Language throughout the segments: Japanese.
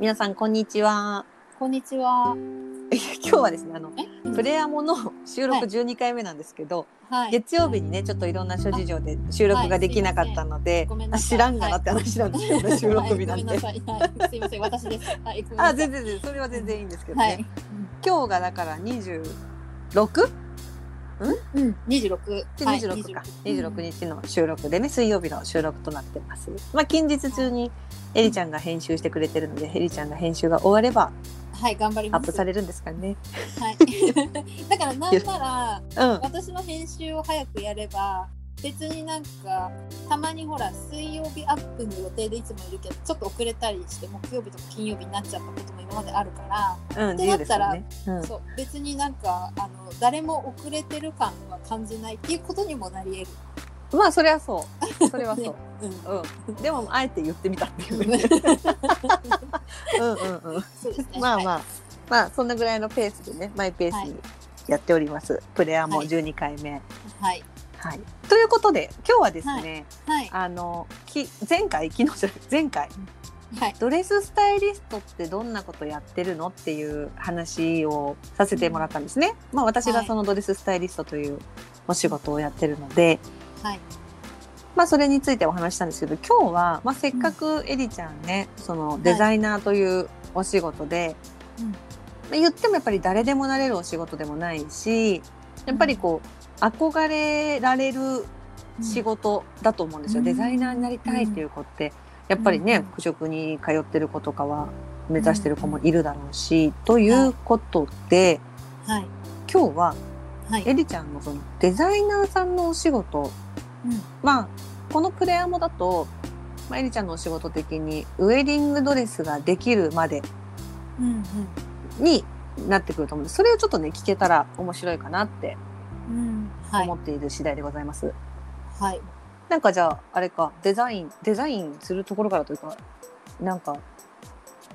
皆さんこんにちは。こんにちは。今日はですね、あのえ、プレアモの収録はい12回目なんですけど、はい。月曜日にねちょっといろんな諸事情で収録ができなかったので、あ知らんがなって話なんですけど、ね収録日なんで。はいごめんなさい。はい。すいません。私です。はい。あい全然全然それは全然いいんですけどね。はい。今日がだから26うん。二十六。で26か、26日の収録でね水曜日の収録となってます。まあ近日中にエリちゃんが編集してくれてるのでエリちゃんが編集が終わればはい。頑張ります。アップされるんですかね。はい。だからなんならうん。私の編集を早くやれば。別になんかたまにほら水曜日アップの予定でいつもいるけどちょっと遅れたりして木曜日とか金曜日になっちゃったことも今まであるからうん、ってなったらね。うん。そう別になんかあの誰も遅れてる感は感じないっていうことにもなり得る。まあそれはそう。それはそう。ねうんうん。でもあえて言ってみたっていうね。うんうんうん。そうですね。まあまあ、はいまあそんなぐらいのペースでねマイペースにやっております。プレアも12回目。はい。はい。ということで今日はですね、はい。あのき前回昨日じゃない前回はい。ドレススタイリストってどんなことやってるのっていう話をさせてもらったんですね。まあ私がそのドレススタイリストというお仕事をやってるので、はい。まあそれについてお話ししたんですけど、今日はまあせっかくエリちゃんね、そのデザイナーというお仕事で、うんまあ言ってもやっぱり誰でもなれるお仕事でもないし、やっぱりこう憧れられる仕事だと思うんですよ。うんデザイナーになりたいっていう子って、やっぱりね、うん服飾に通ってる子とかは目指してる子もいるだろうし、ということで、はい。今日ははい。エリちゃんのそのデザイナーさんのお仕事、うんまあこのプレアモだと、まあ、エリちゃんのお仕事的にウェディングドレスができるまでうんになってくると思うんでそれをちょっとね聞けたら面白いかなってうん。思。っている次第でございます。はい。なんかじゃああれかデザインデザインするところからというかなんか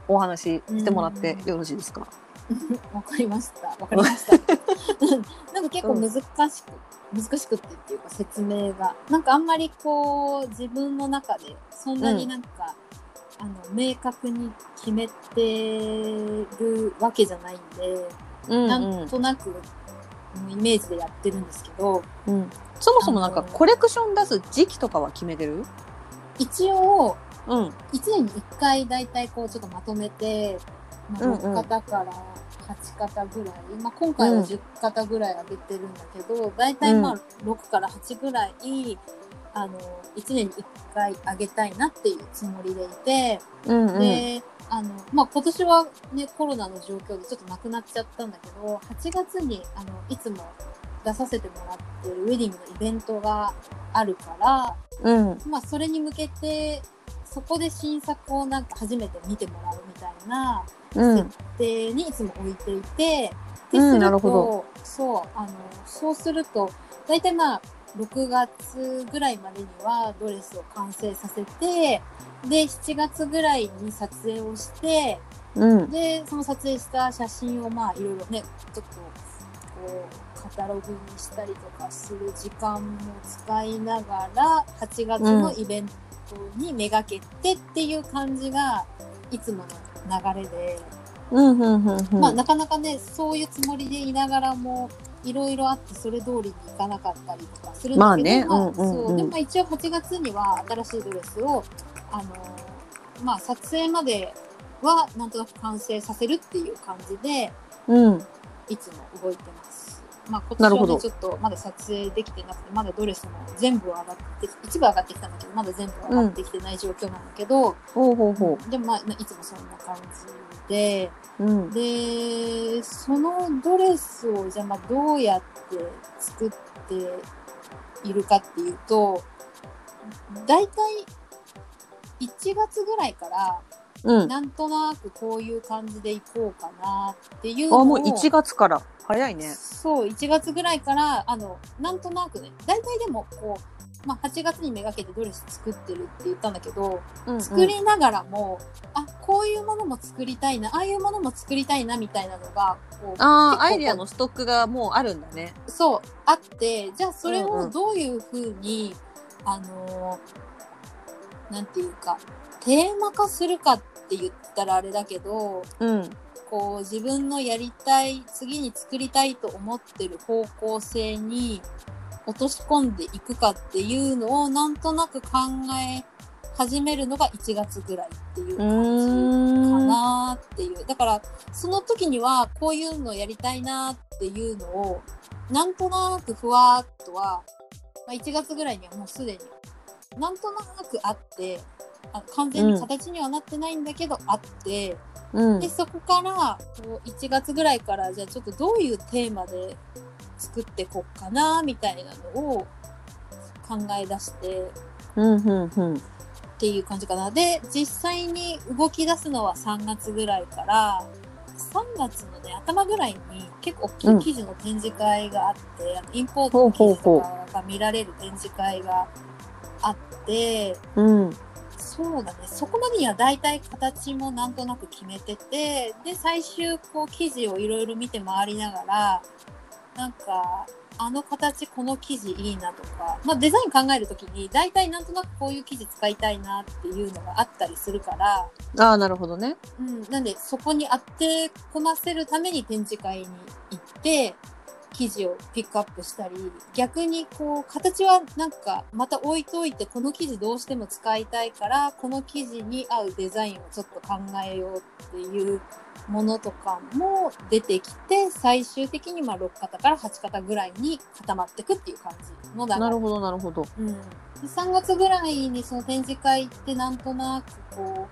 お話ししてもらってよろしいですか、わかりました。わかりました。なんか結構難しく、難しくってっていうか説明が。なんかあんまりこう自分の中でそんなになんか、あの明確に決めてるわけじゃないんで、うんなんとなくうんイメージでやってるんですけど、うん、そもそもなんかコレクション出す時期とかは決めてる？一応うん。1年に1回大体こうちょっとまとめて、まあ、うんうん。6型から8型ぐらい、まあ、今回は10型ぐらい上げてるんだけど、大体まあ6から8ぐらいあの1年に1回上げたいなっていうつもりでいて、うんうん。であの、まあ、今年は、ね、コロナの状況でちょっとなくなっちゃったんだけど8月にあのいつも出させてもらってるウェディングのイベントがあるから、うん。まあ、それに向けてそこで新作をなんか初めて見てもらうみたいなうん。設定にいつも置いていて、うんでするなるほとそうあのそうすると大体まあ6月ぐらいまでにはドレスを完成させてで7月ぐらいに撮影をしてうん。でその撮影した写真をまあいろいろねちょっとこうカタログにしたりとかする時間も使いながら8月のイベントにめがけてっていう感じがいつもの流れで、うんうんうんうん。まあなかなかねそういうつもりでいながらもいろいろあってそれ通りにいかなかったりとかするんだけど、まあねまあうんでもまあ一応8月には新しいドレスをあのまあ撮影まではなんとなく完成させるっていう感じでうん。いつも動いてます。まあ今年はねちょっとまだ撮影できてなくてまだドレスも全部上がって一部上がってきたんだけどまだ全部上がってきてない状況なんだけど、ほうほうほでもまあいつもそんな感じで。ううん。でそのドレスをじゃあまあどうやって作っているかっていうと大体1月ぐらいからうん。なんとなくこういう感じでいこうかなっていうのをあもう1月から。早いね。そう1月ぐらいからあのなんとなくね大体でもこう、まあ、8月にめがけてドレス作ってるって言ったんだけど、うんうん。作りながらも、あこういうものも作りたいなああいうものも作りたいなみたいなのがこうあアイデアのストックがもうあるんだね。そうあってじゃあそれをうんうん。どういうふうに、あのーなんていうかテーマ化するかっって言ったらあれだけどうん。こう自分のやりたい次に作りたいと思ってる方向性に落とし込んでいくかっていうのをなんとなく考え始めるのが1月ぐらいっていうう感じかなっていう。だからその時にはこういうのやりたいなっていうのをなんとなくふわっとは、まあ、1月ぐらいにはもうすでになんとなくあってあ完全に形にはなってないんだけど、あってうん。でそこからこう1月ぐらいからじゃあちょっとどういうテーマで作っていこっかなみたいなのを考え出してうんうんうんっていう感じかな。で実際に動き出すのは3月ぐらいから3月のね頭ぐらいに結構大きい記事の展示会があって、あのインポートの記事とかが見られる展示会があって。うんそうだね。そこまでには大体形もなんとなく決めてて、で、最終こう記事をいろいろ見て回りながら、なんか、あの形、この生地いいなとか、まあデザイン考えるときに、大体なんとなくこういう生地使いたいなっていうのがあったりするから、ああなるほどね。うん、なんでそこに当て込ませるために展示会に行って、生地をピックアップしたり、逆にこう、形はなんかまた置いといて、この生地どうしても使いたいから、この生地に合うデザインをちょっと考えようっていうものとかも出てきて、最終的にまあ6型から8型ぐらいに固まっていくっていう感じの流れなるほどなるほど。うん、で3月ぐらいにその展示会ってなんとなくこ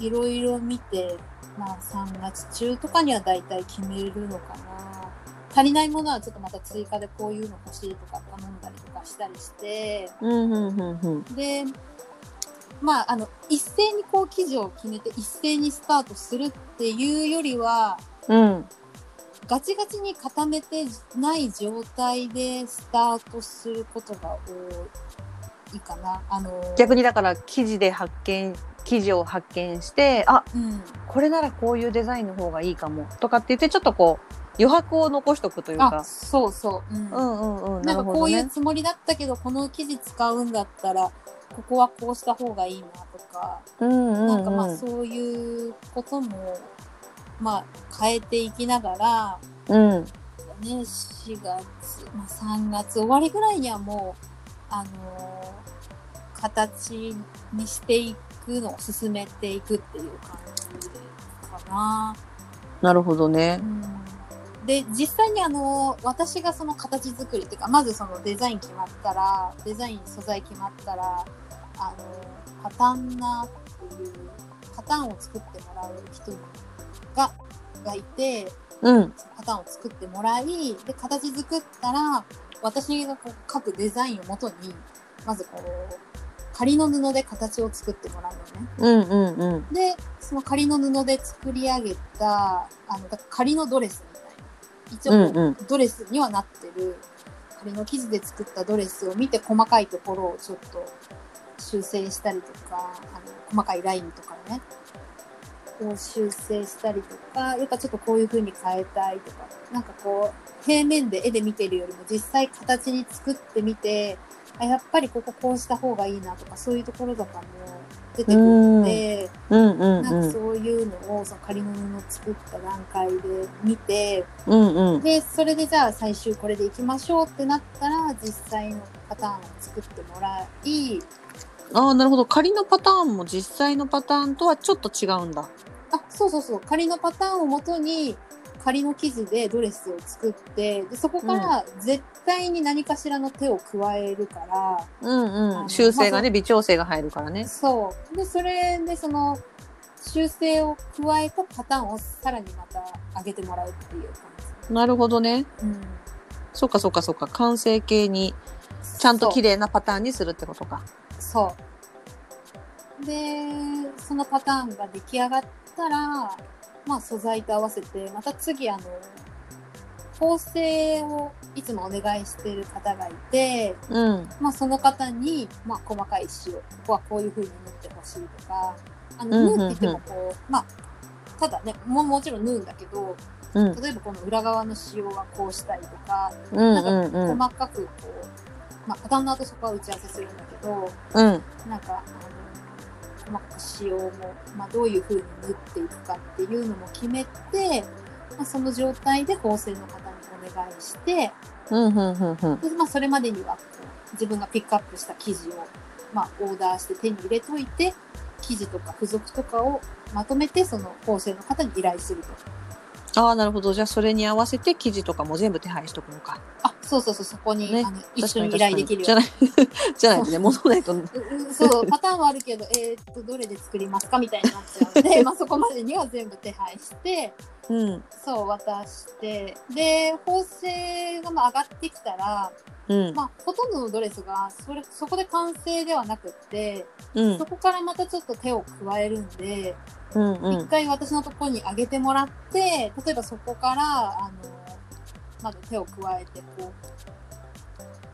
ういろいろ見て、まあ、3月中とかには大体決めるのかな足りないものはちょっとまた追加でこういうの欲しいとか頼んだりとかしたりして。うんうんうんうん。でまああの一斉にこう記事を決めて一斉にスタートするっていうよりはうん。ガチガチに固めてない状態でスタートすることが多いかな。あの逆にだから記事で発見記事を発見してあうん、これならこういうデザインの方がいいかもとかって言ってちょっとこう余白を残しとくというあかそうそう、うん。うんうんうん。ななんかこういうつもりだったけどこの生地使うんだったらここはこうした方がいいなとか、うんうんなんかまあうんそういうこともまあ変えていきながらうん。ね4月、まあ、3月終わりぐらいにはもうあのー形にしていくのを進めていくっていう感じかな。なるほどねで実際にあの私がその形作りっていうかまずそのデザイン決まったらデザイン素材決まったらあのパタンナーっていうパターンを作ってもらう人ががいてうんパターンを作ってもらいで形作ったら私がこう書くデザインをもとにまずこう仮の布で形を作ってもらうのね。うんうんうんで、その仮の布で作り上げた、あの、だ仮のドレス。一応ドレスにはなってる、仮の生地で作ったドレスを見て、細かいところをちょっと修正したりとか、あの、細かいラインとかね、を修正したりとか、やっぱちょっとこういう風に変えたいとか、なんかこう、平面で絵で見てるよりも実際形に作ってみて、あやっぱりこここうした方がいいなとか、そういうところとかも出てくるので、うん。うんなんうん。かそういうのをその仮の布を作った段階で見て、うんうん。で、それでじゃあ最終これでいきましょうってなったら、実際のパターンを作ってもらい、ああなるほど。仮のパターンも実際のパターンとはちょっと違うんだ。あ、そうそうそう、仮のパターンをもとに、仮の生地でドレスを作って、でそこから絶対に何かしらの手を加えるから、うんうん修正がまね微調整が入るからねそう。で、それでその修正を加えたパターンをさらにまた上げてもらうっていう感なるほどねじ。うん。そっかそっかそっか完成形にちゃんと綺麗。麗なパターンにするってことかそう。で、そのパターンが出来上がったら、まあ素材と合わせて、また次あの、構成をいつもお願いしている方がいて、うん。まあその方に、まあ細かい仕様、ここはこういう風に縫ってほしいとか、あの、うんうんうん。縫って言ってもこう、まあ、ただね、ももちろん縫うんだけど、うん。例えばこの裏側の仕様はこうしたいとか、うんなんかうん。うん細かくこう、まあ、パターンナーとそこは打ち合わせするんだけど、うん。なんか、あの、細かく仕様も、まあ、どういう風に縫っていくかっていうのも決めて、まあ、その状態で縫製の方にお願いして、うんうんうんうん。でまあ、それまでにはこう自分がピックアップした生地を、まあ、オーダーして手に入れといて生地とか付属とかをまとめてその縫製の方に依頼すると。ああなるほど。じゃあそれに合わせて生地とかも全部手配しとくのか。あそうそうそうそこに、ねあの一緒に依頼できるじゃない じゃないとね戻らないとそうパターンはあるけど、えーっとどれで作りますかみたいになっちゃうので まあそこまでには全部手配してうん。そう渡してで縫製がまあ上がってきたら、うん。まあ、ほとんどのドレスがそれそこで完成ではなくって、うん。そこからまたちょっと手を加えるんで。うんうん。一回私のところに上げてもらって例えばそこからあのまだ手を加えてこ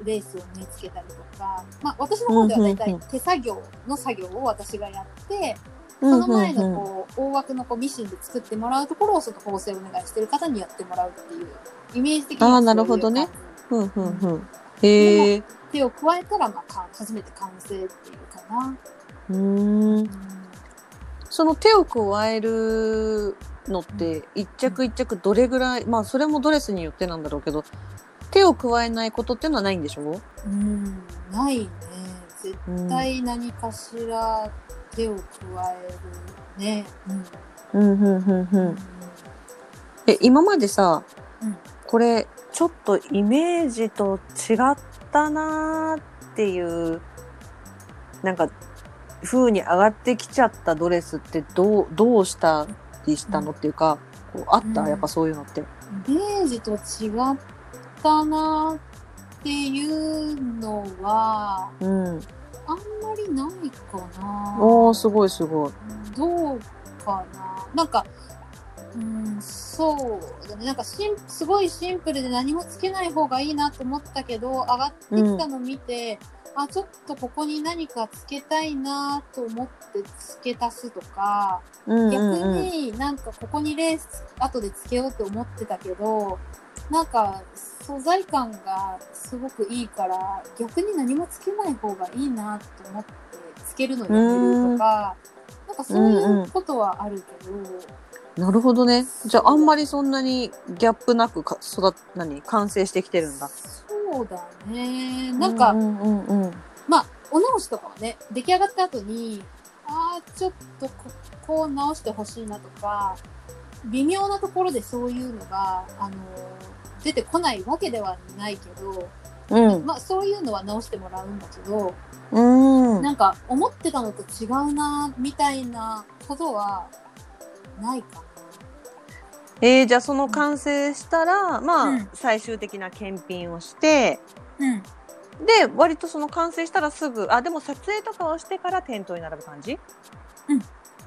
うレースを縫い付けたりとか、まあ、私の方では大体手作業の作業を私がやって、うんその前のこう大枠のこうミシンで作ってもらうところをその縫製をお願いしてる方にやってもらうっていうイメージ的にはあーそういうなるほどねうんうん。うんへえ。手を加えたら、まあ、か初めて完成っていうかな。うん。その手を加えるのって一着一着どれぐらいまあそれもドレスによってなんだろうけど手を加えないことっていうのはないんでしょ？うんないね。絶対何かしら手を加えるね。うん。うんうんうんうん。え今までさ、うん。これちょっとイメージと違ったなーっていうなんか風に上がってきちゃったドレスってどうどうしたりしたのっていうか、こうあった、うんやっぱそういうのって。イメージと違ったなっていうのは、うん、あんまりないかな。おーすごいすごい。どうかな。なんか、うん、そうだね。なんかシン、すごいシンプルで何もつけない方がいいなと思ったけど、上がってきたの見て、あ、ちょっとここに何かつけたいなと思って付け足すとか、うん逆うんうん、になんかここにレース後でつけようと思ってたけど、なんか素材感がすごくいいから、逆に何もつけない方がいいなと思ってつけるのやめるとか、なんかそういうことはあるけど、なるほどね。じゃああんまりそんなにギャップなくか育っ何完成してきてるんだ。そうだね。なんか、うんうんうん。うんまあ、お直しとかはね、出来上がった後に、ああ、ちょっとここを直してほしいなとか、微妙なところでそういうのが、あの出てこないわけではないけど、うん。まあ、そういうのは直してもらうんだけど、うん。なんか、思ってたのと違うな、みたいなことは、ないかえー、じゃあその完成したら、まあ、うん最終的な検品をしてな。うん。で割とその完成したらすぐあでも撮影とかをしてから店頭に並ぶ感じ？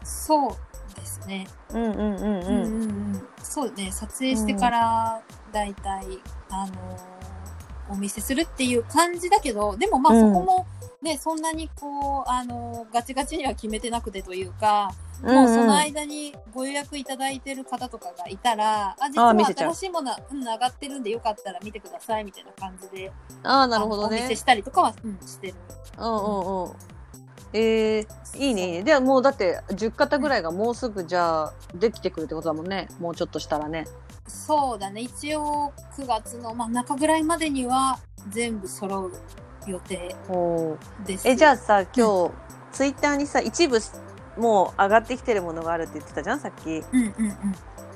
そうですね。うんうんうんうんうんうんうん、そうね撮影してからだいたい、あのーお見せするっていう感じだけどでもまあうんそこもね、そんなにこう、あのーガチガチには決めてなくてというか、うんもうその間にご予約いただいてる方とかがいたら、あ、実は新しいもの、うん、上がってるんでよかったら見てくださいみたいな感じで、ああなるほどね。お見せしたりとかは、うん、してる。うんうんうん。えー、いいね。いいねではもうだって10型ぐらいがもうすぐじゃあできてくるってことだもんね。もうちょっとしたらね。そうだね。一応9月の真ん中ぐらいまでには全部揃う予定おです。えじゃあさ今日、ツイッターにさ一部もう上がってきてるものがあるって言ってたじゃんさっき。うんうんうん。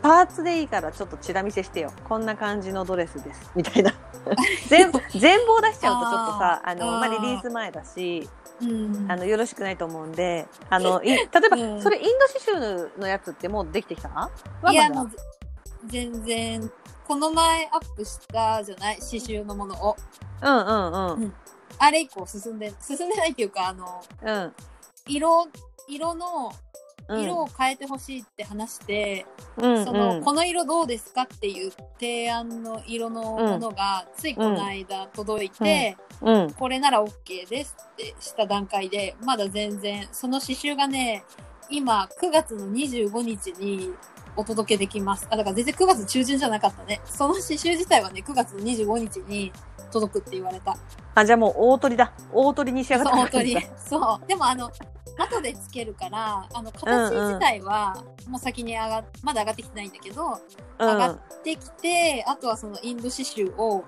パーツでいいからちょっとチラ見せしてよ。こんな感じのドレスです。みたいな。全全貌出しちゃうとちょっとさあのまあ、リリース前だしうん、あのよろしくないと思うんであのい例えば、うん。それインド刺繍のやつってもうできてきた？はいや、もう、全然、この前アップしたじゃない？刺繍のものを。うんうん。うんあれ以降進んで、進んでないっていうか、あの、うん。色、色の、うん。色を変えてほしいって話して、うんその、うんこの色どうですかっていう提案の色のものが、ついこの間届いて、うん。これなら OK ですってした段階で、まだ全然、その刺繍がね、今、9月の25日にお届けできます。あ、だから全然9月中旬じゃなかったね。その刺繍自体はね、9月の25日に届くって言われた。あ、じゃあもう大鳥だ。大鳥に仕上がった本当に。そう。でもあの、後でつけるから、あの、形自体は、もう先に上がっ、まだ上がってきてないんだけど、うん。上がってきて、あとはそのインド刺繍を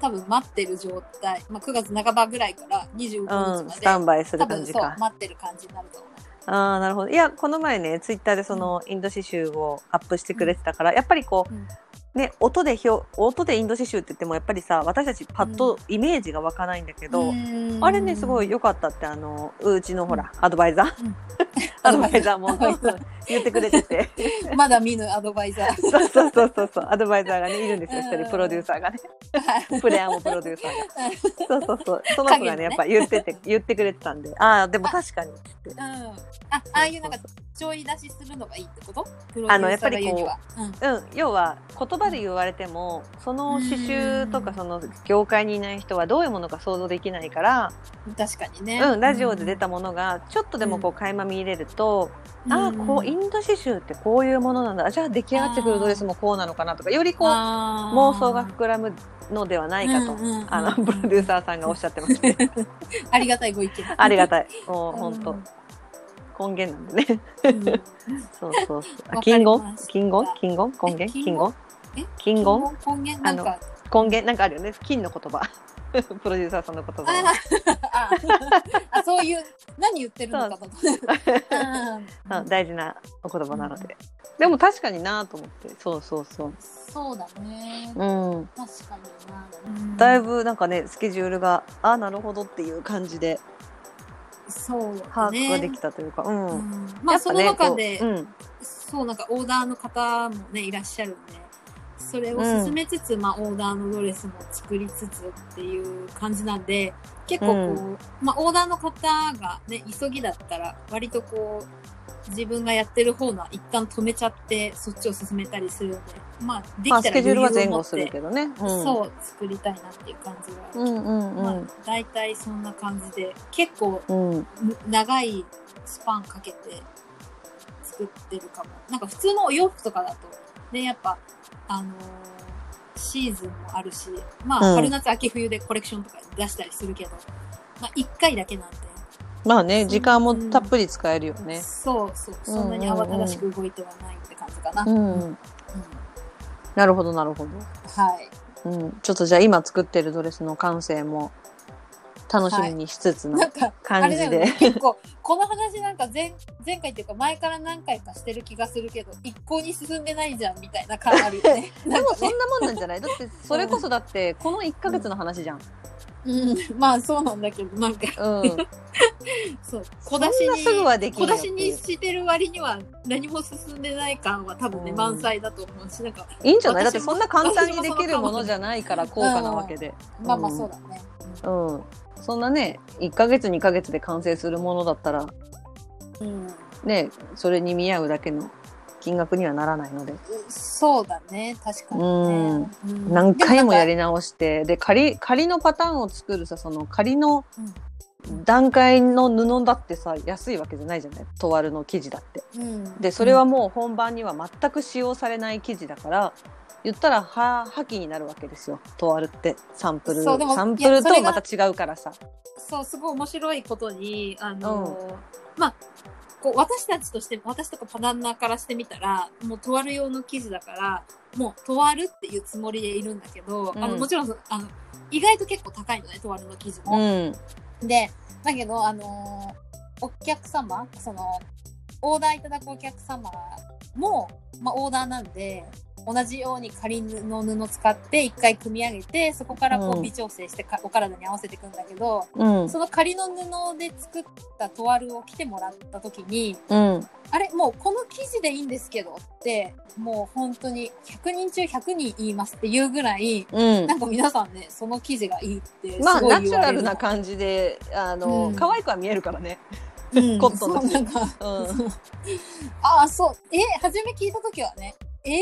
多分待ってる状態。まあ、9月半ばぐらいから25日うん、まで、スタンバイする多分そう感じか、。待ってる感じになると思う。ああ、なるほど。いや、この前ね、ツイッターでそのインド刺繍をアップしてくれてたから、やっぱりこうん。う、ね、音で表、音でインド刺繍って言っても、やっぱりさ、私たちパッとイメージが湧かないんだけど、あれね、すごいよ。良かったって、あの、うちのほら、アドバイザー、うんアドバイザーも言ってくれてて。まだ見ぬアドバイザー。そうそうそうそうそう、アドバイザーがね、いるんですよ、一うん人、プロデューサーがね。はいプレイヤーもプロデューサーが。そうそうそう。その子がね、やっぱ言ってて、言ってくれてたんで、ああ、でも確かに。うん。あ、ああいうなんか、ちょい出しするのがいいってこと？プロデュあのーサーが言うには。うん、要は言葉で言われてもその刺繍とかうんその業界にいない人はどういうものか想像できないから、うん。確かにね。うん、ラジオで出たものがちょっとでもこう垣間見入れると、うん、ああこうインド刺繍ってこういうものなんだ。あじゃあ出来上がってくるドレスもこうなのかなとかよりこう妄想が膨らむのではないかと、あのプロデューサーさんがおっしゃってましたね。ありがたいご意見。ありがい。たい。もう 本当。根源なんでね。うん。そうそうそう。金言？金言？金言？根源？え金金言？え金言？根源？なんか、根源？なんかあるよね。金の言葉 プロデューサーさんの言葉はあ ああそういう、何言ってるのかと。思って。うん。あ大事なお言葉なので、でも確かになと思って。そうそうそう。そうだね。うん。確かにな。だいぶなんかねスケジュールがあなるほどっていう感じで。そうだ把ね。握ができたというか、うん、うん。まあ、その中で、そうなんかオーダーの方もねいらっしゃるんでそれを進めつつ、まあオーダーのドレスも作りつつっていう感じなんで結構こう、うまあオーダーの方がね急ぎだったら割とこう自分がやってる方のは一旦止めちゃってそっちを進めたりするんでまあできたらまあスケジュールは前後するけどね、うん、そう作りたいなっていう感じは、うんうんうん、まあ大体そんな感じで結構うんん。長いスパンかけて作ってるかも。なんか普通のお洋服とかだと、ね、やっぱ、あのーシーズンもあるし、まあ、うん。春夏秋冬でコレクションとか出したりするけど、まあ、一回だけなんで、まあね時間もたっぷり使えるよね。そうそう、そんなに慌ただしく動いてはないって感じかな。うん、うん。なるほどなるほど。はい。うん、ちょっとじゃあ今作ってるドレスの完成も楽しみにしつつのなんか、あ感じで、れだよね、結構、この話なんか前、前回っていうか前から何回かしてる気がするけど、一向に進んでないじゃんみたいな感あるよね。でもそんなもんなんじゃない？だってそれこそだってこの1ヶ月の話じゃん。うん、まあそうなんだけど、なんか、うん。そう、小出しに、そんなすぐはできん小出しにしてる割には何も進んでない感は多分ね、うん満載だと思うし、なんか、いいんじゃない？だってそんな簡単にできるものじゃないから高価なわけで。まあまあそうだね。うん。そんなね、1ヶ月2ヶ月で完成するものだったら、うん。ね、それに見合うだけの金額にはならないので、そうだね、確かにね。うん。何回もやでり直して、で、仮、仮のパターンを作るさ、その仮のうん。段階の布だってさ、安いわけじゃないじゃない？トワルの生地だって。うん。でそれはもう本番には全く使用されない生地だから言ったらは破棄になるわけですよ。トワルって。サンプル。サンプルとまた違うからさ。そう、すごい面白いことに、あのーまあ、こう私たちとして、私とかパダンナーからしてみたら、もうトワル用の生地だから、もうトワルっていうつもりでいるんだけど、あの、うんもちろん、あの、意外と結構高いのね、トワルの生地うも。んで、だけど、あのーお客様、その、オーダーいただくお客様も、まあ、オーダーなんで、同じように仮の布使って一回組み上げて、そこからこううん。微調整してかお体に合わせていくんだけど、うん。その仮の布で作ったトワルを着てもらった時に、うん。あれ、もうこの生地でいいんですけどって、もう本当に100人中100人言いますっていうぐらい、うん。なんか皆さんね、その生地がいいってすまあごい言われる。の。ナチュラルな感じであの、うん。可愛くは見えるからねうんコットンだしそうなんか、うん。ああ、そう。え、初め聞いた時はね、えー？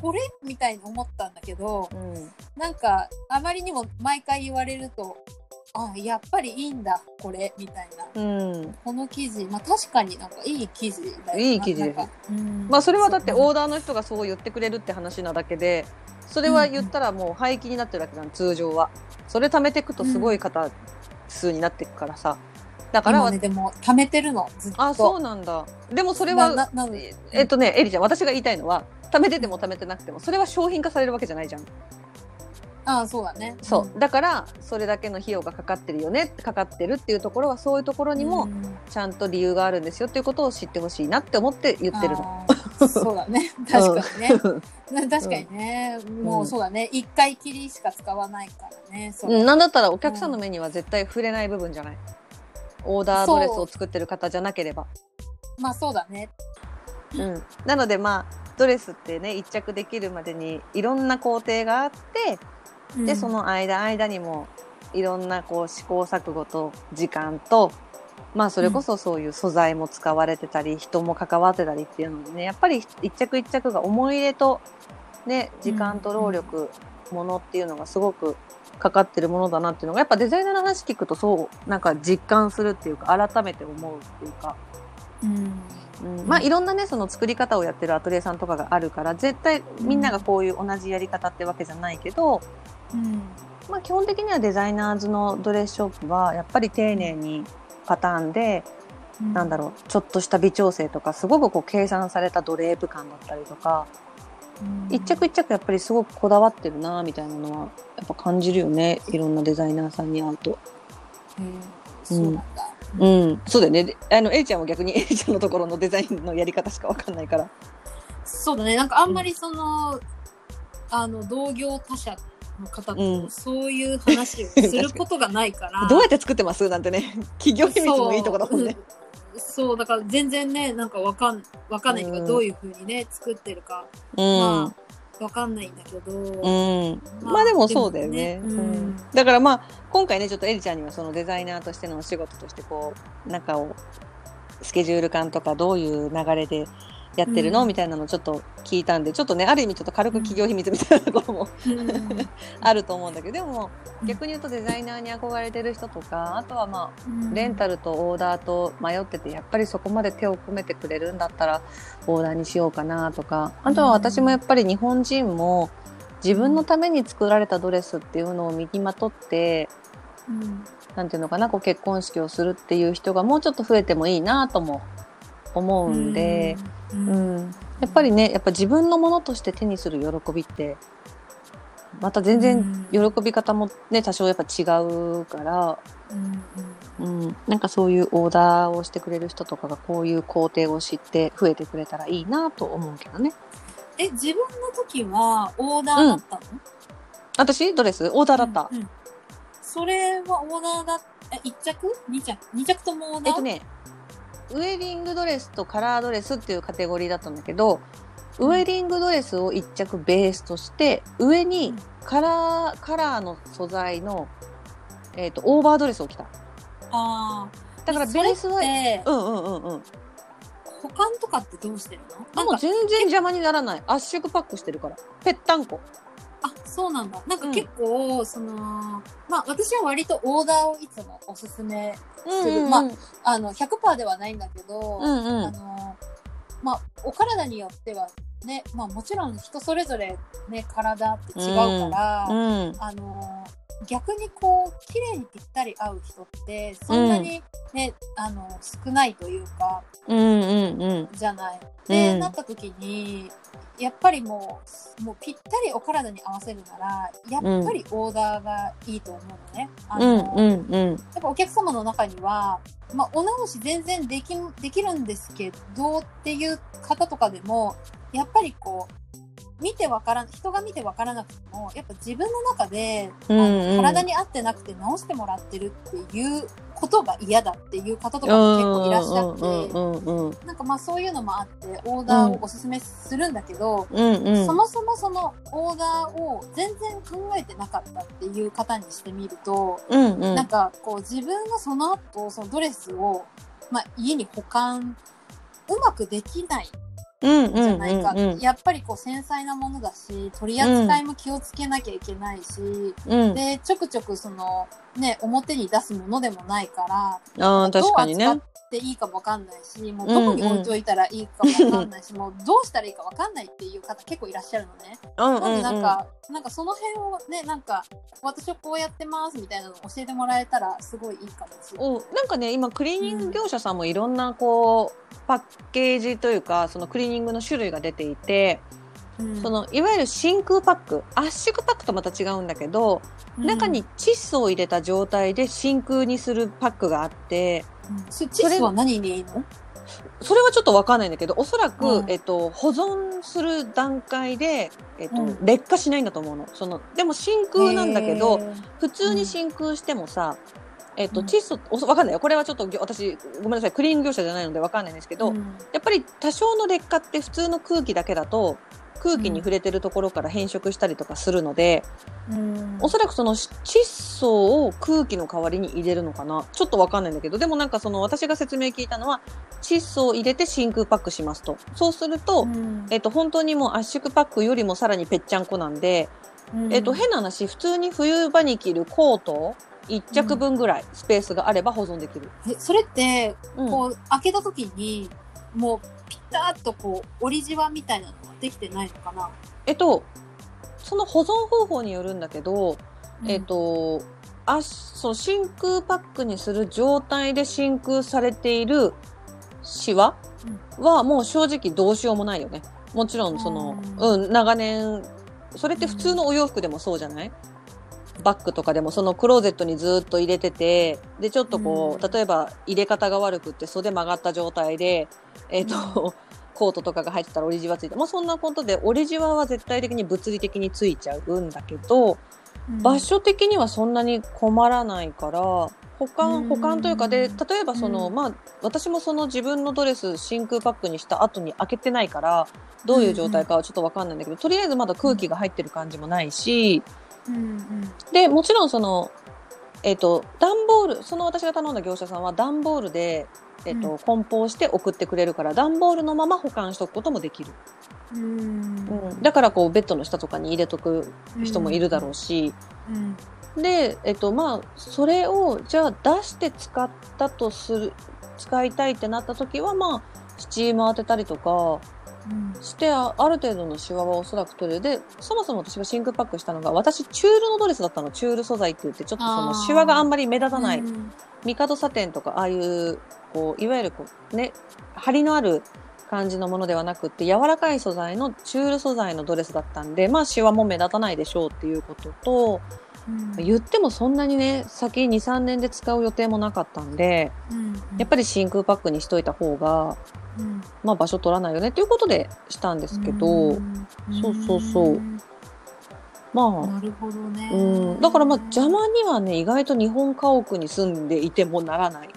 これ？みたいに思ったんだけど、うん。なんか、あまりにも毎回言われると、あやっぱりいいんだこれ。みたいな。うん。この生地まあ確かになんかいい生地だよいい生地ですうん。まあそれはだってオーダーの人がそう言ってくれるって話なだけで、それは言ったらもう廃棄になってるわけじゃん、通常は。それ貯めていくとすごい方数になっていくからさ。だから、今ねでも貯めてるのずっと。あ、そうなんだ。でもそれは、えっとね、エリちゃん、私が言いたいのは、貯めてても貯めてなくても、それは商品化されるわけじゃないじゃん。あそうだね。そう。だから、それだけの費用がかかってるよね、かかってるっていうところは、そういうところにも、うん。ちゃんと理由があるんですよっていうことを知ってほしいなって思って言ってるの。そうだね。確かにね、うん。な確かにね、もうそうだね。一回きりしか使わないからね。そう。うん、なんだったらお客さんの目には絶対触れない部分じゃない。オーダードレスを作ってる方じゃなければ。まあそうだね。うん。なのでまあ、ドレスってね、一着できるまでにいろんな工程があって、で、その間間にもいろんなこう試行錯誤と時間と、まあそれこそそういう素材も使われてたり、人も関わってたりっていうのでね、やっぱり一着一着が思い入れと、ね、時間と労力、ものっていうのがすごくかかってるものだなっていうのが、やっぱデザイナーの話聞くとそう、なんか実感するっていうか、改めて思うっていうか、うん。うん、まあいろんなねその作り方をやってるアトリエさんとかがあるから絶対みんながこういう同じやり方ってわけじゃないけど、うん。まあ、基本的にはデザイナーズのドレスショップはやっぱり丁寧にパターンで、なんだろうちょっとした微調整とかすごくこう計算されたドレープ感だったりとか、うん一着一着やっぱりすごくこだわってるなみたいなのはやっぱ感じるよね。いろんなデザイナーさんに会うと。うなんだ、うん、そうだよね。であのエリちゃんは逆に エリちゃんのところのデザインのやり方しかわかんないから。そうだね。なんかあんまりその、あの同業他社の方うん。とそういう話をすることがないから、どうやって作ってます？なんてね。企業秘密もいいとこだもんね。そうだから全然ねなんかわかんわかんないけど、うん。どういうふうにね作ってるか、うん。まあわかんないんだけど、うん、まあでもそうだよね。でもねうん。だからまあ今回ねちょっとエリちゃんにはそのデザイナーとしてのお仕事としてこう中をスケジュール感とかどういう流れでやってるの、うん。みたいなのをちょっと聞いたんでちょっとねある意味ちょっと軽く企業秘密みたいなところもうん。あると思うんだけどでもうん。逆に言うとデザイナーに憧れてる人とかあとはまあうん。レンタルとオーダーと迷っててやっぱりそこまで手を込めてくれるんだったらオーダーにしようかなとかあとは私もやっぱり日本人も自分のために作られたドレスっていうのを身にまとってうん。なんていうのかなこう結婚式をするっていう人がもうちょっと増えてもいいなとも思うんで、ううん。ん。やっぱりねやっぱ自分のものとして手にする喜びってまた全然喜び方もね多少やっぱ違うからうんうん。うん、なんかそういうオーダーをしてくれる人とかがこういう工程を知って増えてくれたらいいなと思うけどね。え自分の時はオーダーだったの、私？ドレス？オーダーだった。うんうん。それはオーダーだえ1着 ?2 着 ?2 着ともオーダー？えっとね、ウェディングドレスとカラードレスっていうカテゴリーだったんだけど、ウェディングドレスを一着ベースとして、上にカラー、カラーの素材の、えっ、と、オーバードレスを着た。あだからベースは、でうんうんうんうん。保管とかってどうしてるの？でも全然邪魔にならない。圧縮パックしてるから。ぺったんこ。あそうなんだ。なんかうん。結構、そのまあ私は割とオーダーをいつもおすすめうんうんうん。まあの100%ではないんだけど、うんうん。あのまあお体によってはねまあもちろん人それぞれね体って違うから、うん。あの逆にこう綺麗にぴったり合う人ってそんなにね、あの少ないというかうんうんうん。じゃない。で、うんなった時にやっぱりもうもうぴったりお体に合わせるならやっぱりオーダーがいいと思うのね。あうんのうんうん。やっぱお客様の中には、まあ、お直し全然できできるんですけどっていう方とかでもやっぱりこう見てわからん人が見てわからなくてもやっぱ自分の中で、うんうん。体に合ってなくて直してもらってるっていうことが嫌だっていう方とかも結構いらっしゃって、なんかまあそういうのもあってオーダーをおすすめするんだけど、うんうん。そもそもそのオーダーを全然考えてなかったっていう方にしてみると、うんうん。なんかこう自分がその後そのドレスを、まあ、家に保管うまくできないじゃないか、うんうんやっぱりこう繊細なものだし取り扱いも気をつけなきゃいけないし、うん。でちょくちょくそのね表に出すものでもないからああ、確かにねどう。扱っていいかもわかんないしもうどこに置いといたらいいかもわかんないし、もうどうしたらいいかわかんないっていう方結構いらっしゃるのね。うんなんでなんうんか、なんかその辺をねなんか私はこうやってますみたいなのを教えてもらえたらすごいいいかもしれない。うん。なんかね、今、クリーニング業者さんもいろんな、こう、パッケージというか、そのクリーニングの種類が出ていて、うんその、いわゆる真空パック、圧縮パックとまた違うんだけど、中に窒素を入れた状態で真空にするパックがあって、うん。そ窒素は何にいいの？それはちょっとわかんないんだけど、おそらく、うん。えっと、保存する段階で、えっと、うん。劣化しないんだと思うの。その、でも真空なんだけど、普通に真空してもさ、えっと、うん。窒素、おわかんないよ。これはちょっと私、ごめんなさい、クリーニング業者じゃないのでわかんないんですけど、うん。やっぱり多少の劣化って普通の空気だけだと、空気に触れてるところから変色したりとかするので、うん。おそらくその窒素を空気の代わりに入れるのかな。ちょっとわかんないんだけど、でもなんかその私が説明聞いたのは、窒素を入れて真空パックしますと。そうすると、うん。えっと、本当にもう圧縮パックよりもさらにぺっちゃんこなんで、えっと、変な話、普通に冬場に着るコート1着分ぐらいスペースがあれば保存できる。えそれってうん。こう開けた時にもうピタッとこう折りじわみたいなのはできてないのかな、えっと、その保存方法によるんだけど、えっと、あその真空パックにする状態で真空されているシワはもう正直どうしようもないよね。もちろんその、うんうん、長年、それって普通のお洋服でもそうじゃない？バッグとかでもそのクローゼットにずっと入れてて、で、ちょっとこう、うん。例えば入れ方が悪くって袖曲がった状態で、えっ、と、コートとかが入ってたら折りじわついて、まあそんなことで折りじわは絶対的に物理的についちゃうんだけど、うん。場所的にはそんなに困らないから、保う管、ん。保管というかで、例えばその、うん。まあ、私もその自分のドレス真空パックにした後に開けてないから、どういう状態かはちょっとわかんないんだけど、とりあえずまだ空気が入ってる感じもないし、うんうん。で、もちろんその、えっ、と、段ボール、その私が頼んだ業者さんは段ボールで、えっ、と、うん。梱包して送ってくれるから、段ボールのまま保管しとくこともできる。うん。うん。だからこう、ベッドの下とかに入れとく人もいるだろうし、うん。で、えっと、まあ、それを、じゃあ出して使ったとする、使いたいってなった時は、まあ、スチーム当てたりとかうんして、あある程度のシワはおそらく取れる。で、そもそも私が真空パックしたのが、私、チュールのドレスだったの。チュール素材って言って、ちょっとそのシワがあんまり目立たない。うんミカドサテンとか、ああいう、こう、いわゆるこう、ね、張りのある感じのものではなくって、柔らかい素材の、チュール素材のドレスだったんで、まあ、シワも目立たないでしょうっていうことと、うん。言ってもそんなにね、先2、3年で使う予定もなかったんで、うんやっぱり真空パックにしといた方が、うん。まあ場所取らないよねっていうことでしたんですけど、うん。そうそうそう。んまあ、なるほどね。うん、だからまあ邪魔にはね、意外と日本家屋に住んでいてもならない。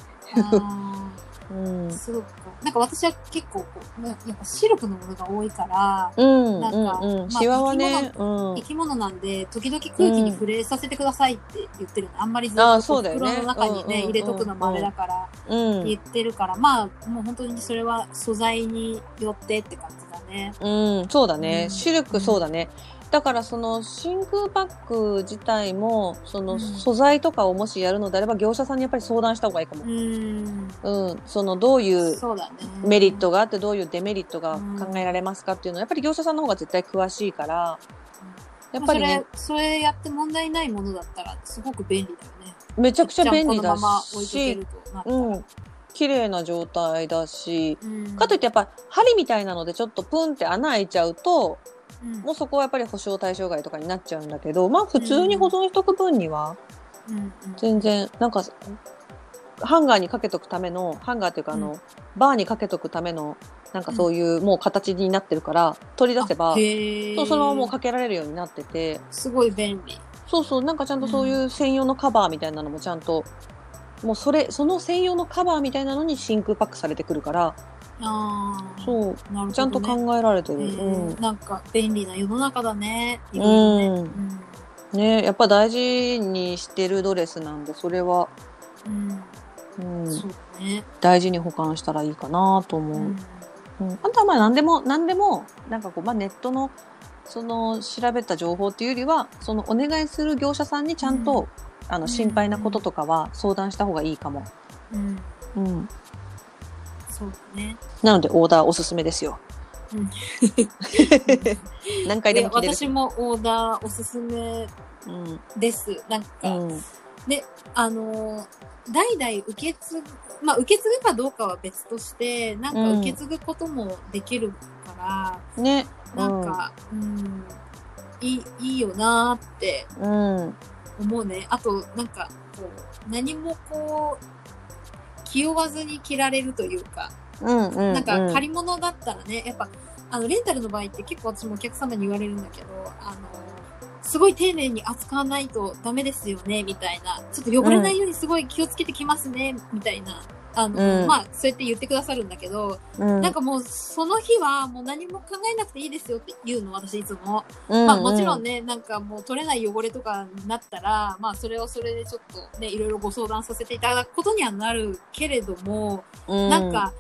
あうんー。そうかなんか私は結構こうねやっぱシルクのものが多いからうん、なんかうん、うん。まあシワはね、う生ん。き物なんで時々空気に触れさせてくださいって言ってるのあんまりずっとそうだよね袋の中にね入れとくのもあれだからうん。言ってるからまあもう本当にそれは素材によってって感じだねうん、そうだね。うんシルクそうだね。だからその真空パック自体も、そのうん。素材とかをもしやるのであれば業者さんにやっぱり相談した方がいいかも。う。ん。うん。そのどういうメリットがあってどういうデメリットが考えられますかっていうのはやっぱり業者さんの方が絶対詳しいから、やっぱりね、それそれやって問題ないものだったらすごく便利だよね。めちゃくちゃ便利だしうん。綺麗な状態だし、うん。かといってやっぱ針みたいなのでちょっとプンって穴開いちゃうと、うんもうそこはやっぱり保証対象外とかになっちゃうんだけど、まあ普通に保存しとく分には全然、なんか、ハンガーにかけとくための、ハンガーっていうかあの、うん。バーにかけとくための、なんかそういうもう形になってるから、取り出せば、そうそのままもうかけられるようになってて、すごい便利。そうそう、なんかちゃんとそういう専用のカバーみたいなのもちゃんと、もうそれ、その専用のカバーみたいなのに真空パックされてくるから、ああそう、なるほど、ね、ちゃんと考えられてる。えーなんか便利な世の中だね。いうん。ろいろねうん。ねやっぱ大事にしてるドレスなんで、それは、うん。うんうね。大事に保管したらいいかなと思う。うんうん、あとはまあ何でも何でもなんかこう、まあ、ネットのその調べた情報っていうよりはそのお願いする業者さんにちゃんと、あの心配なこととかは相談した方がいいかも。うんうん、そうだね。なのでオーダーおすすめですよ。うん。何回ででも。私もオーダーおすすめうん。ですなんか、うん。あのー代々受け継ぐまあ受け継ぐかどうかは別としてなんか受け継ぐこともできるから、ね。なんか、うん、いい、いいよなーってうん、うん。思うね。あと、なんか、こう、何もこう、気負わずに着られるというか、うんうん、なんか借り物だったらね、やっぱ、あの、レンタルの場合って結構私もお客様に言われるんだけど、あの、すごい丁寧に扱わないとダメですよね、みたいな。ちょっと汚れないようにすごい気をつけてきますね、みたいな。あの、うん。まあ、そうやって言ってくださるんだけど、うん、なんかもう、その日はもう何も考えなくていいですよって言うの、私いつも。うん、まあもちろんね、なんかもう取れない汚れとかになったら、まあそれをそれでちょっとね、いろいろご相談させていただくことにはなるけれども、うん、なんか、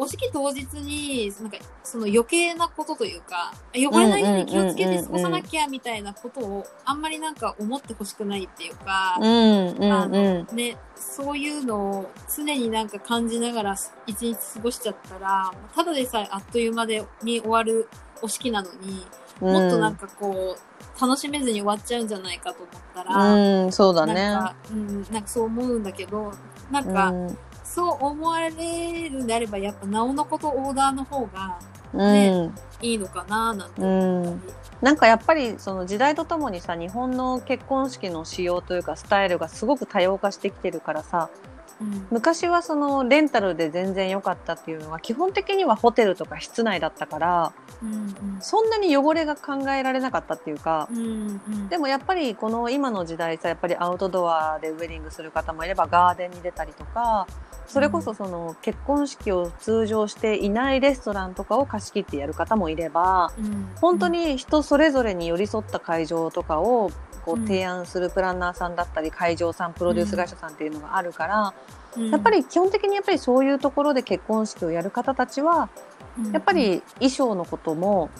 お式当日に、なんか、その余計なことというか、汚れないように気をつけて過ごさなきゃみたいなことを、あんまりなんか思ってほしくないっていうか、うんうんあうん。の、ね、そういうのを常になんか感じながら一日過ごしちゃったら、ただでさえあっという間でに終わるお式なのに、もっとなんかこう、楽しめずに終わっちゃうんじゃないかと思ったら、うん、そうだね。なんか、うん、なんかそう思うんだけど、なんか、うんそう思われるんであれば、やっぱ、なおのことオーダーの方がうん。いいのかな、なんてう思ったん、なんかやっぱりその時代とともにさ日本の結婚式の仕様というかスタイルがすごく多様化してきてるからさり。うん。昔はそのレンタルで全然良かったっていうのは基本的にはホテルとか室内だったからうんそんなに汚れが考えられなかったっていうかうんうんうん。でもやっぱりこの今の時代さやっぱりアウトドアでウェディングする方もいればガーデンに出たりとかそれこそその結婚式を通常していないレストランとかを貸し切ってやる方もいればうん。本当に人それぞれに寄り添った会場とかをこう提案するプランナーさんだったり会場さんプロデュース会社さんっていうのがあるからうん。やっぱり基本的にやっぱりそういうところで結婚式をやる方たちはやっぱ、り衣装のことも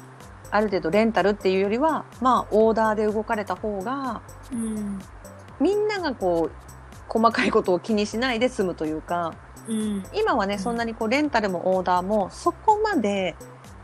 ある程度レンタルっていうよりはまあオーダーで動かれた方がうん。みんながこう細かいことを気にしないで済むというかうん。今はねうん。そんなにこうレンタルもオーダーもそこまで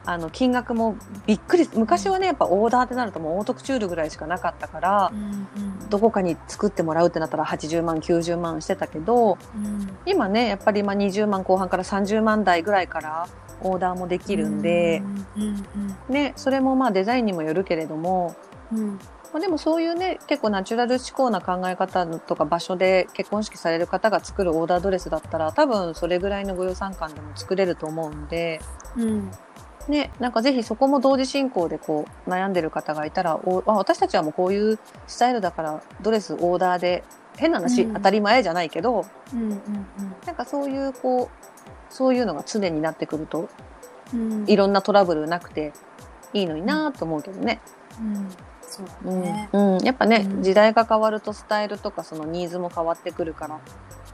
あの金額もびっくり昔はねやっぱオーダーってなるともうオートクチュールぐらいしかなかったからうんうん。どこかに作ってもらうってなったら80万90万してたけどうん。今ねやっぱりまあ20万後半から30万台ぐらいからオーダーもできるんで、うんうんね、それもまあデザインにもよるけれども、うんうんまあ、でもそういうね結構ナチュラル思考な考え方とか場所で結婚式される方が作るオーダードレスだったら多分それぐらいのご予算感でも作れると思うんで、うん。ね、なんかぜひそこも同時進行でこう悩んでる方がいたらおあ私たちはもうこういうスタイルだからドレスオーダーで変な話、うん。当たり前じゃないけどうんうんなんかそういうこうそういうのが常になってくるとうん。いろんなトラブルなくていいのになと思うけどね。うん。そうだうん。ねうん、やっぱね、うん。時代が変わるとスタイルとかそのニーズも変わってくるから。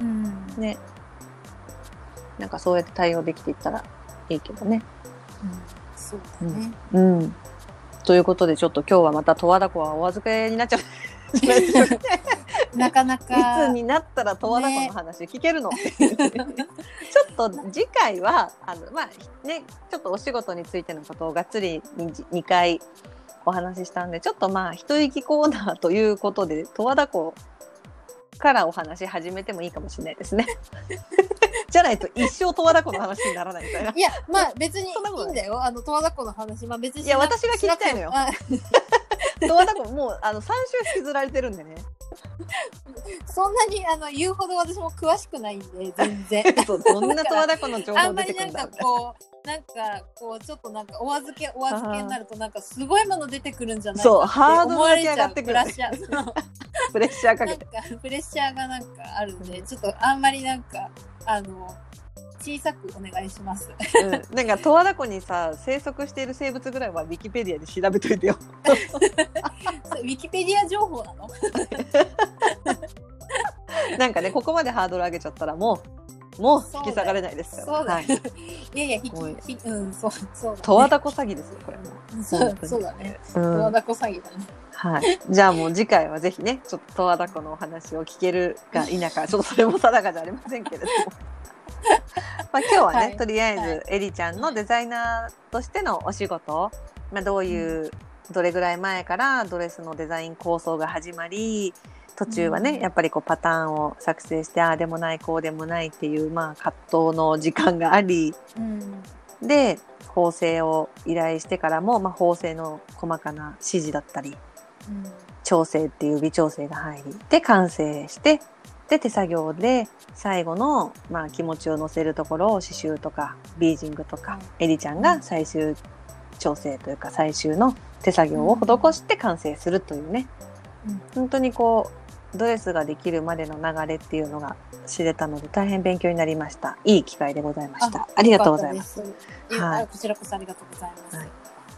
うん。ね。なんかそうやって対応できていったらいいけどね。うん。そうだね。うん、ということでちょっと今日はまた十和田湖はお預けになっちゃう。なかなか。ないかつになったら十和田湖の話聞けるの、ちょっと次回はあのまあねちょっとお仕事についてのことをがっつり2回お話ししたんでちょっとまあ一息コーナーということで十和田湖からお話し始めてもいいかもしれないですね。じゃないと一生十和田湖の話にならないみたいな。いや、まあ別にいいいんだよ。あの、十和田湖の話。まあ別にしいや私が聞きたいのよ 十和田湖もうあの3週引きずられてるんでね。あそんなにあの言うほど私も詳しくないんで、全然。どんな十和田湖の情あ報んまりなんか。こう、なんかこう、ちょっとなんかお預け、お預けになるとなんかすごいもの出てくるんじゃないかそうハードル上がってくるプレッシャー かけて。かプレッシャーがなんかあるんで、ちょっとあんまりなんか、あの、小さくお願いします。うん、なんか十和田湖にさ生息している生物ぐらいはウィキペディアで調べといてよ。ウィキペディア情報なの？なんかねここまでハードル上げちゃったらもうもう引き下がれないですから。そうだよはい。いやいや、ひごめんひうん、そう、そうだ、ね。十和田湖詐欺ですよ、これ。そうそうだね。う十和ん。田湖詐欺だね。はい。じゃあもう次回はぜひね、ちょっと十和田湖のお話を聞けるか否か、ちょっとそれも定かじゃありませんけれども。まあ今日はね、はい。とりあえず、はい。エリちゃんのデザイナーとしてのお仕事、まあどういう、どれぐらい前からドレスのデザイン構想が始まり、途中はね、うん。やっぱりこうパターンを作成して、ああでもない、こうでもないっていう、まあ葛藤の時間があり、うん。で、縫製を依頼してからも、まあ縫製の細かな指示だったり、うん。調整っていう微調整が入り、で、完成して、で、手作業で最後の、まあ、気持ちを乗せるところを刺繍とか、ビージングとか、エリちゃんが最終調整というか、最終の手作業を施して完成するというね、うん本当にこう、ドレスができるまでの流れっていうのが知れたので、大変勉強になりました。いい機会でございました。ありがとうございます。はいい、こちらこそありがとうございます。はい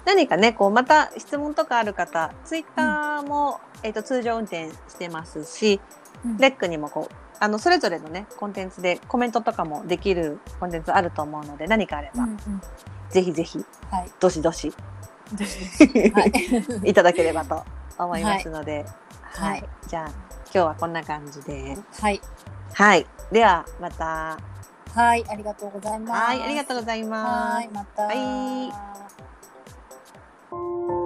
何かね、こう、また質問とかある方、ツイッターも、えっ、と、通常運転してますし、うんレックにもこうあのそれぞれのねコンテンツでコメントとかもできるコンテンツあると思うので何かあれば、うんうん、ぜひぜひ、はい、どしどしい。ただければと思いますので、はい、はい、じゃあ今日はこんな感じで、はい、はい、ではまた。はい、ありがとうございます。はい、ありがとうございます。はい、また。はい